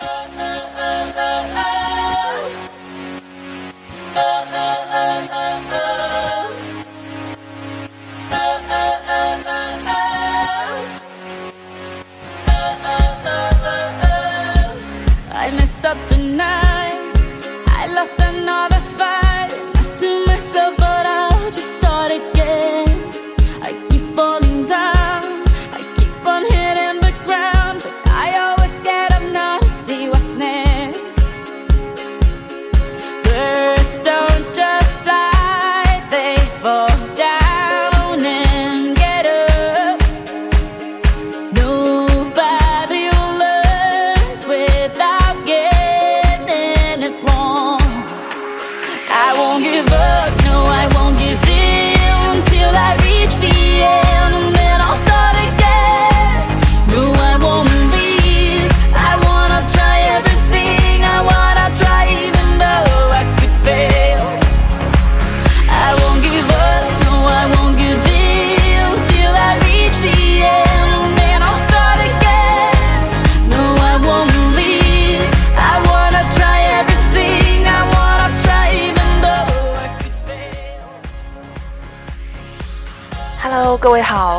Oh, no.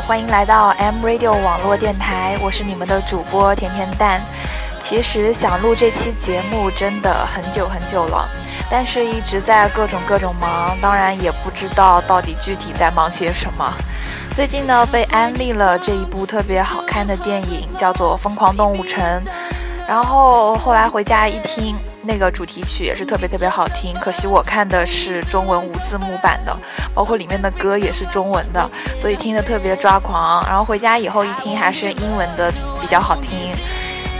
欢迎来到 M Radio 网络电台，我是你们的主播甜甜蛋。其实想录这期节目真的很久很久了，但是一直在各种各种忙，当然也不知道到底具体在忙些什么。最近呢，被安利了这一部特别好看的电影，叫做《疯狂动物城》。然后后来回家一听，那个主题曲也是特别特别好听。可惜我看的是中文无字幕版的，包括里面的歌也是中文的，所以听得特别抓狂。然后回家以后一听，还是英文的比较好听。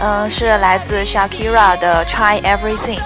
嗯，是来自 Shakira 的 Try Everything。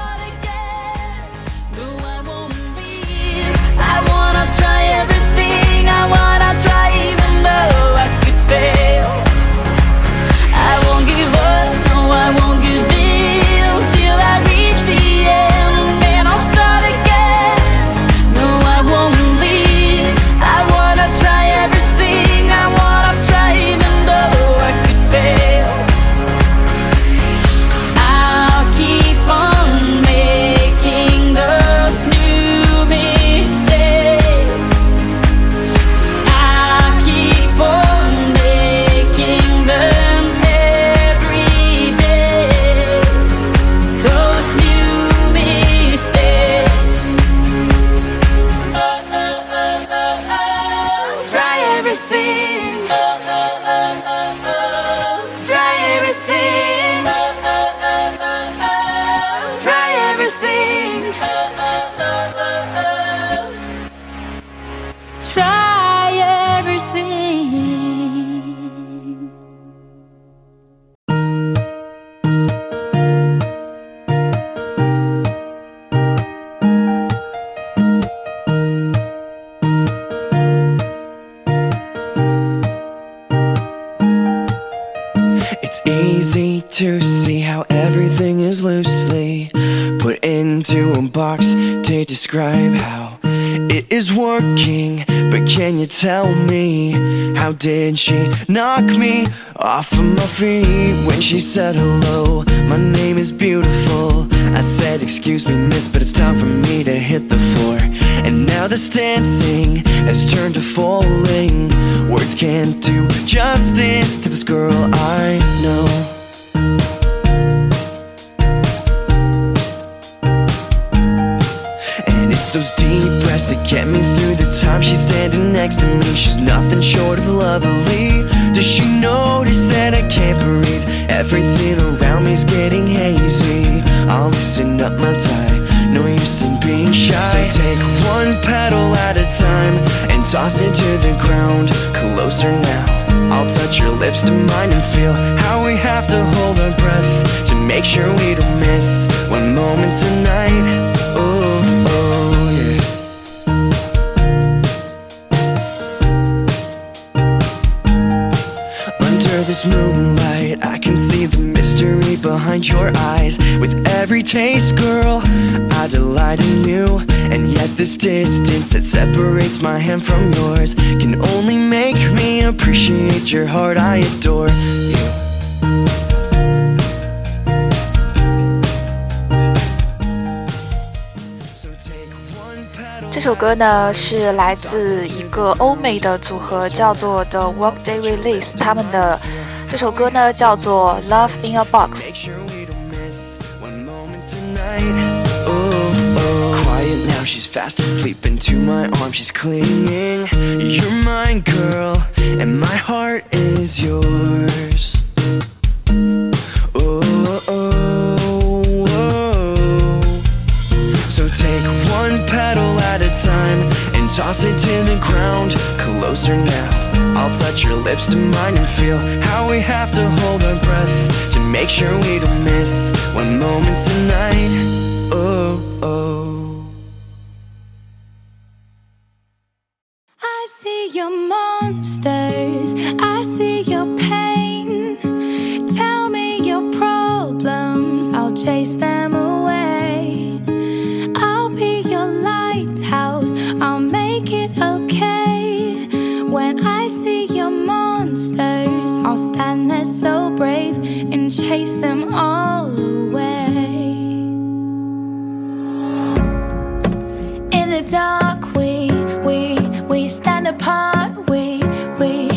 Describe how it is working, but can you tell me how did she knock me off of my feet when she said hello? My name is beautiful. I said, Excuse me, miss, but it's time for me to hit the floor. And now this dancing has turned to falling. Words can't do justice to this girl I know. Those deep breaths that get me through the time she's standing next to me. She's nothing short of lovely. Does she notice that I can't breathe? Everything around me's getting hazy. I'll loosen up my tie. No use in being shy. So take one petal at a time and toss it to the ground. Closer now. I'll touch your lips to mine and feel how we have to hold our breath to make sure we don't miss one moment tonight. moonlight, I can see the mystery behind your eyes. With every taste, girl, I delight in you. And yet, this distance that separates my hand from yours can only make me appreciate your heart. I adore you. 这首歌呢是来自一个欧美的组合，叫做 The Workday Release，他们的这首歌呢叫做 Love in a Box。now she's fast asleep into my arms she's clinging you're mine girl and my heart is yours oh, oh, oh. so take one petal at a time and toss it to the ground closer now I'll touch your lips to mine and feel how we have to hold our breath to make sure we don't miss one moment tonight oh, oh. I see your monsters. I see your pain. Tell me your problems. I'll chase them so brave and chase them all away. In the dark, we, we, we stand apart. We, we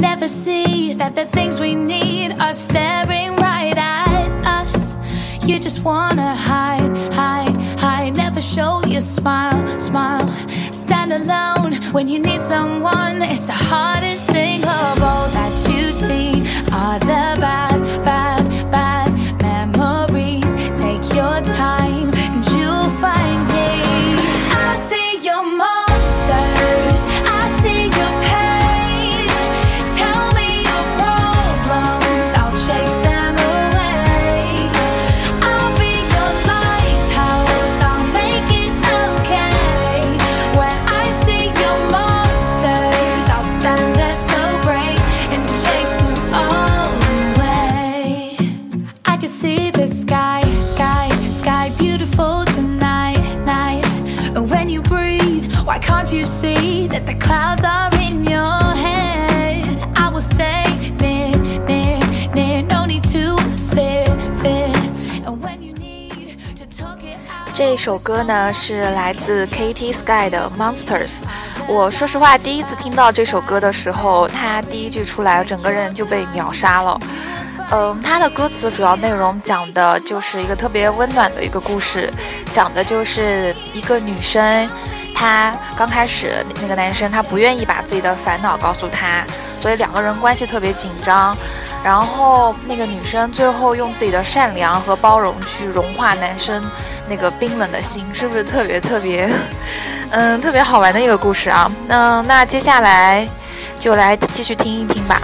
never see that the things we need are staring right at us. You just wanna hide, hide, hide. Never show your smile, smile. Stand alone when you need someone. It's the hardest thing of all that you see are the bad, bad, 首歌呢是来自 Katy Sky 的 Monsters。我说实话，第一次听到这首歌的时候，它第一句出来，整个人就被秒杀了。嗯，它的歌词主要内容讲的就是一个特别温暖的一个故事，讲的就是一个女生，她刚开始那个男生他不愿意把自己的烦恼告诉她，所以两个人关系特别紧张。然后那个女生最后用自己的善良和包容去融化男生那个冰冷的心，是不是特别特别，嗯，特别好玩的一个故事啊？嗯，那接下来就来继续听一听吧。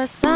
Looking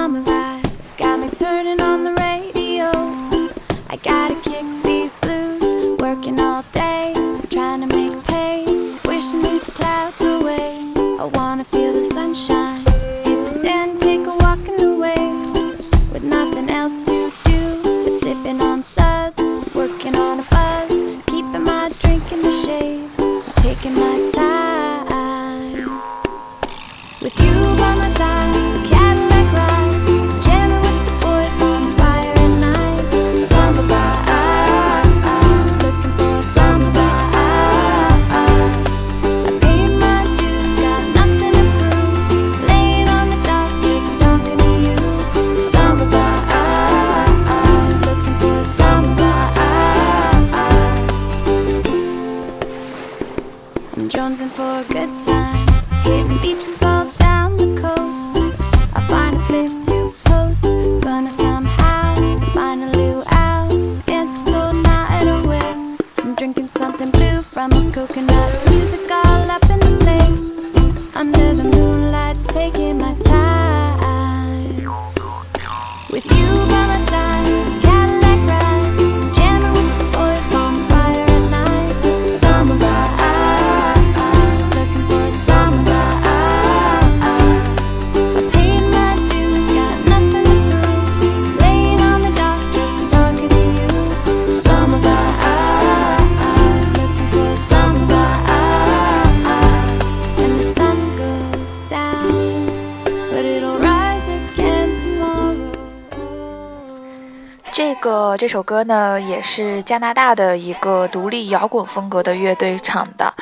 这首歌呢，也是加拿大的一个独立摇滚风格的乐队唱的，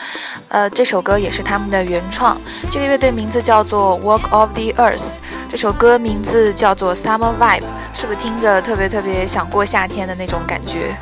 呃，这首歌也是他们的原创。这个乐队名字叫做 Walk of the Earth，这首歌名字叫做 Summer Vibe，是不是听着特别特别想过夏天的那种感觉？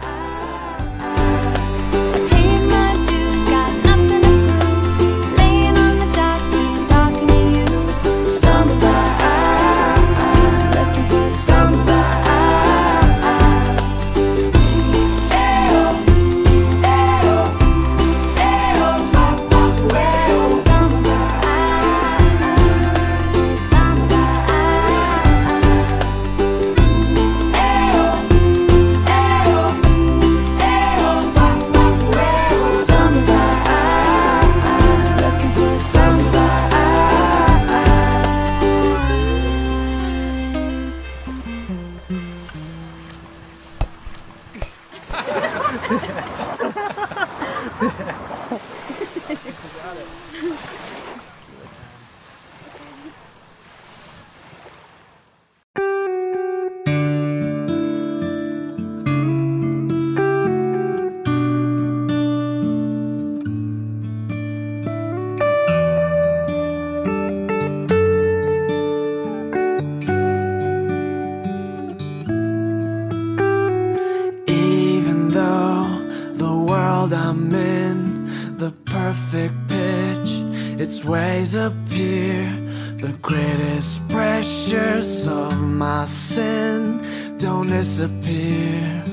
Its ways appear. The greatest pressures of my sin don't disappear.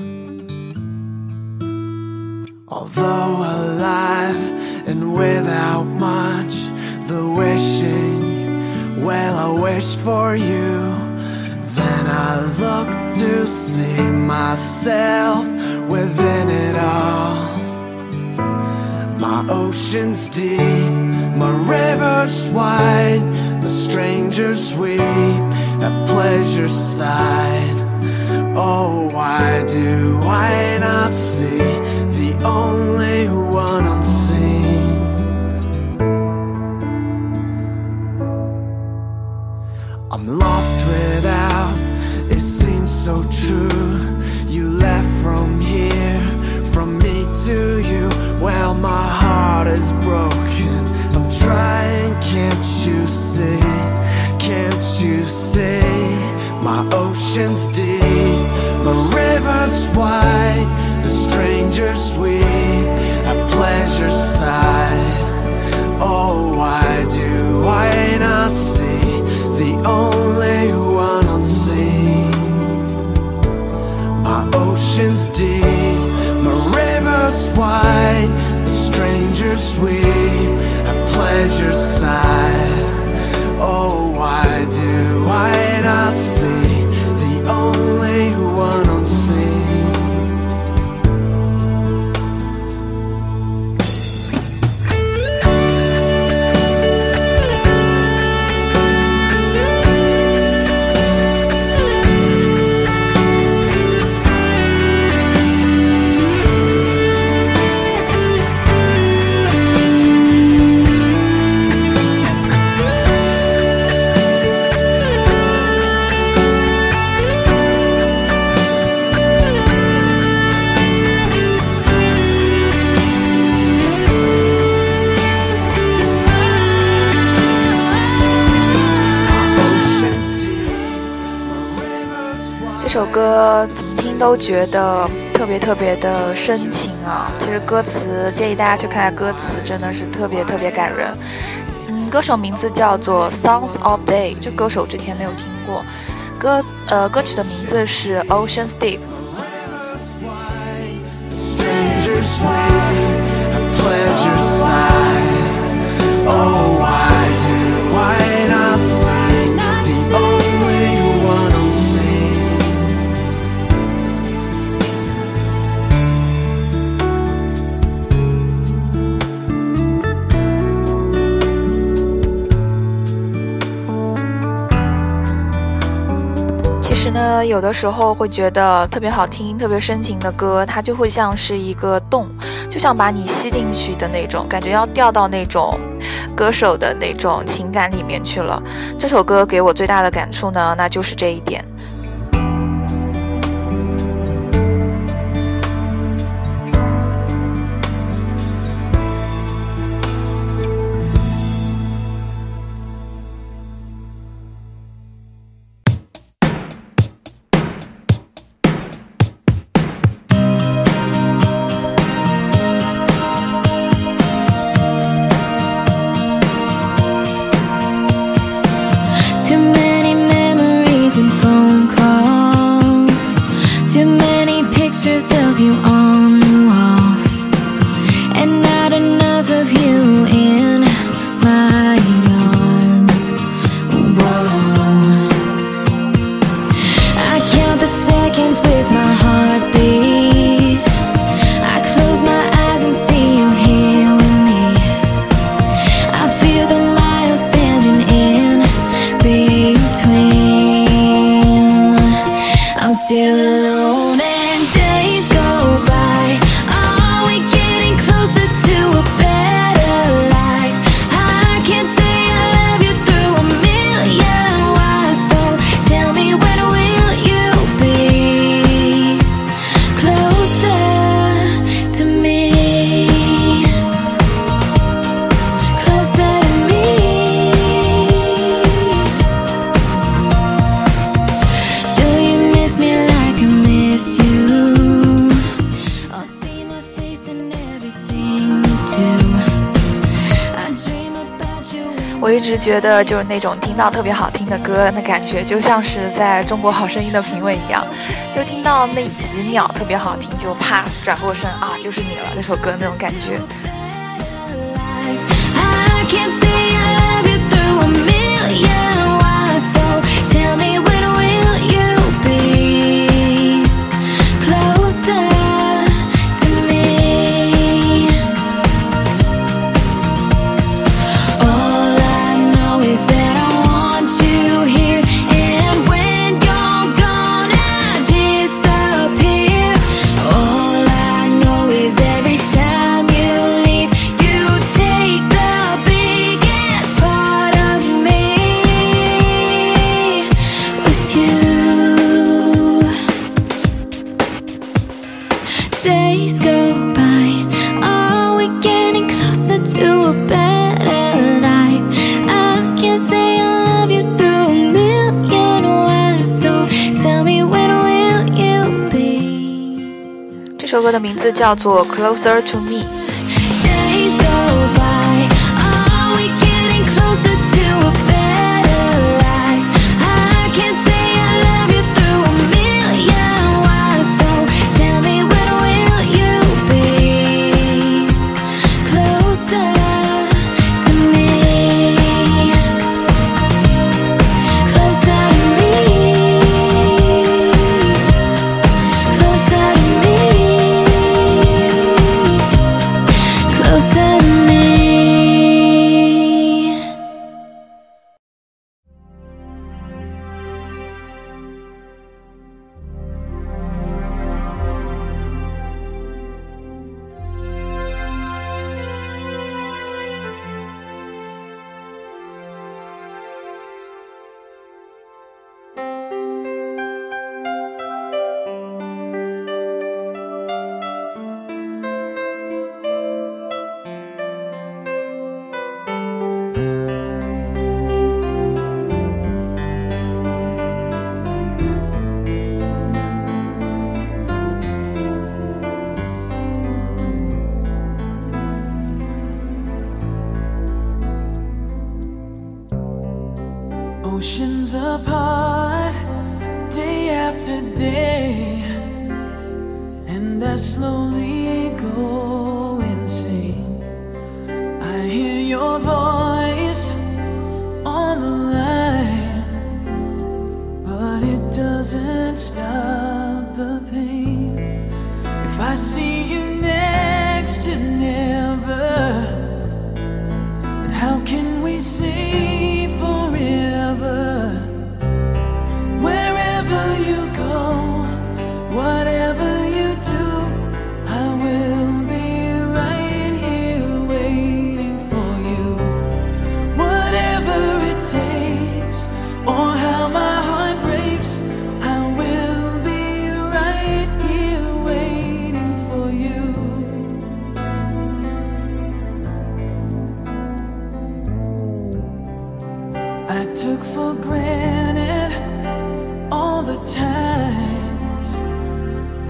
Although alive and without much, the wishing, well, I wish for you. Then I look to see myself within it all. My ocean's deep, my river's wide, the strangers weep at pleasure's side. Oh, why do I not see the only one 呃怎么听都觉得特别特别的深情啊！其实歌词建议大家去看下歌词，真的是特别特别感人。嗯，歌手名字叫做 Songs of Day，这歌手之前没有听过。歌呃，歌曲的名字是 Ocean Deep。那，有的时候会觉得特别好听、特别深情的歌，它就会像是一个洞，就像把你吸进去的那种感觉，要掉到那种歌手的那种情感里面去了。这首歌给我最大的感触呢，那就是这一点。觉得就是那种听到特别好听的歌，那感觉就像是在中国好声音的评委一样，就听到那几秒特别好听，就啪转过身啊，就是你了那首歌那种感觉。这首歌的名字叫做《Closer to Me》。Your voice on the line, but it doesn't stop the pain. If I see the times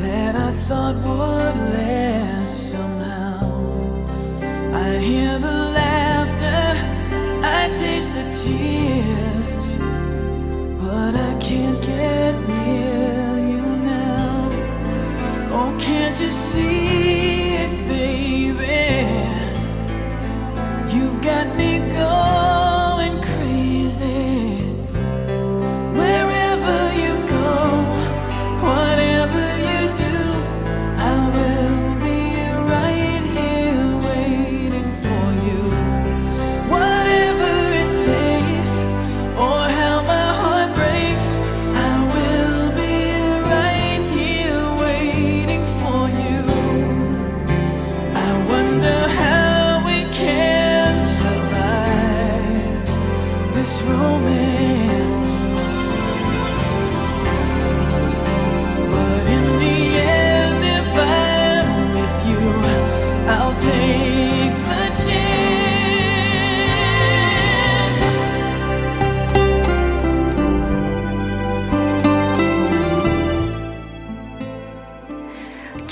that I thought would last somehow. I hear the laughter, I taste the tears, but I can't get near you now. Oh, can't you see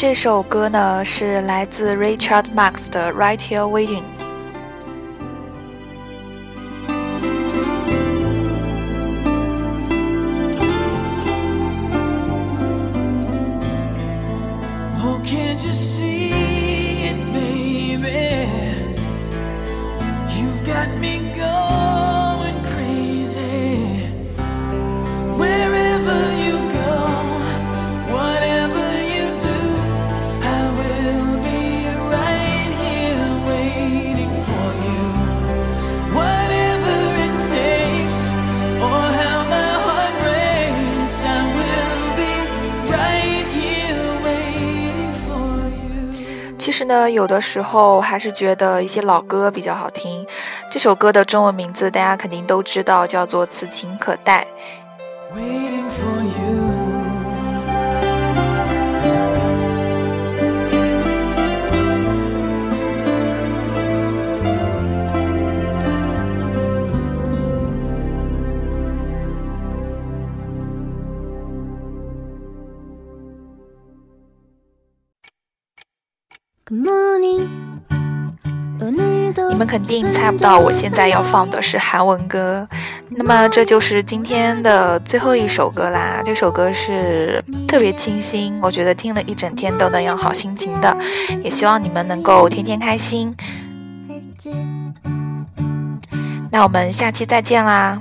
这首歌呢是来自 Richard Marx 的《Right Here Waiting》。呢，有的时候还是觉得一些老歌比较好听。这首歌的中文名字大家肯定都知道，叫做《此情可待》。你们肯定猜不到，我现在要放的是韩文歌。那么这就是今天的最后一首歌啦。这首歌是特别清新，我觉得听了一整天都能养好心情的。也希望你们能够天天开心。那我们下期再见啦。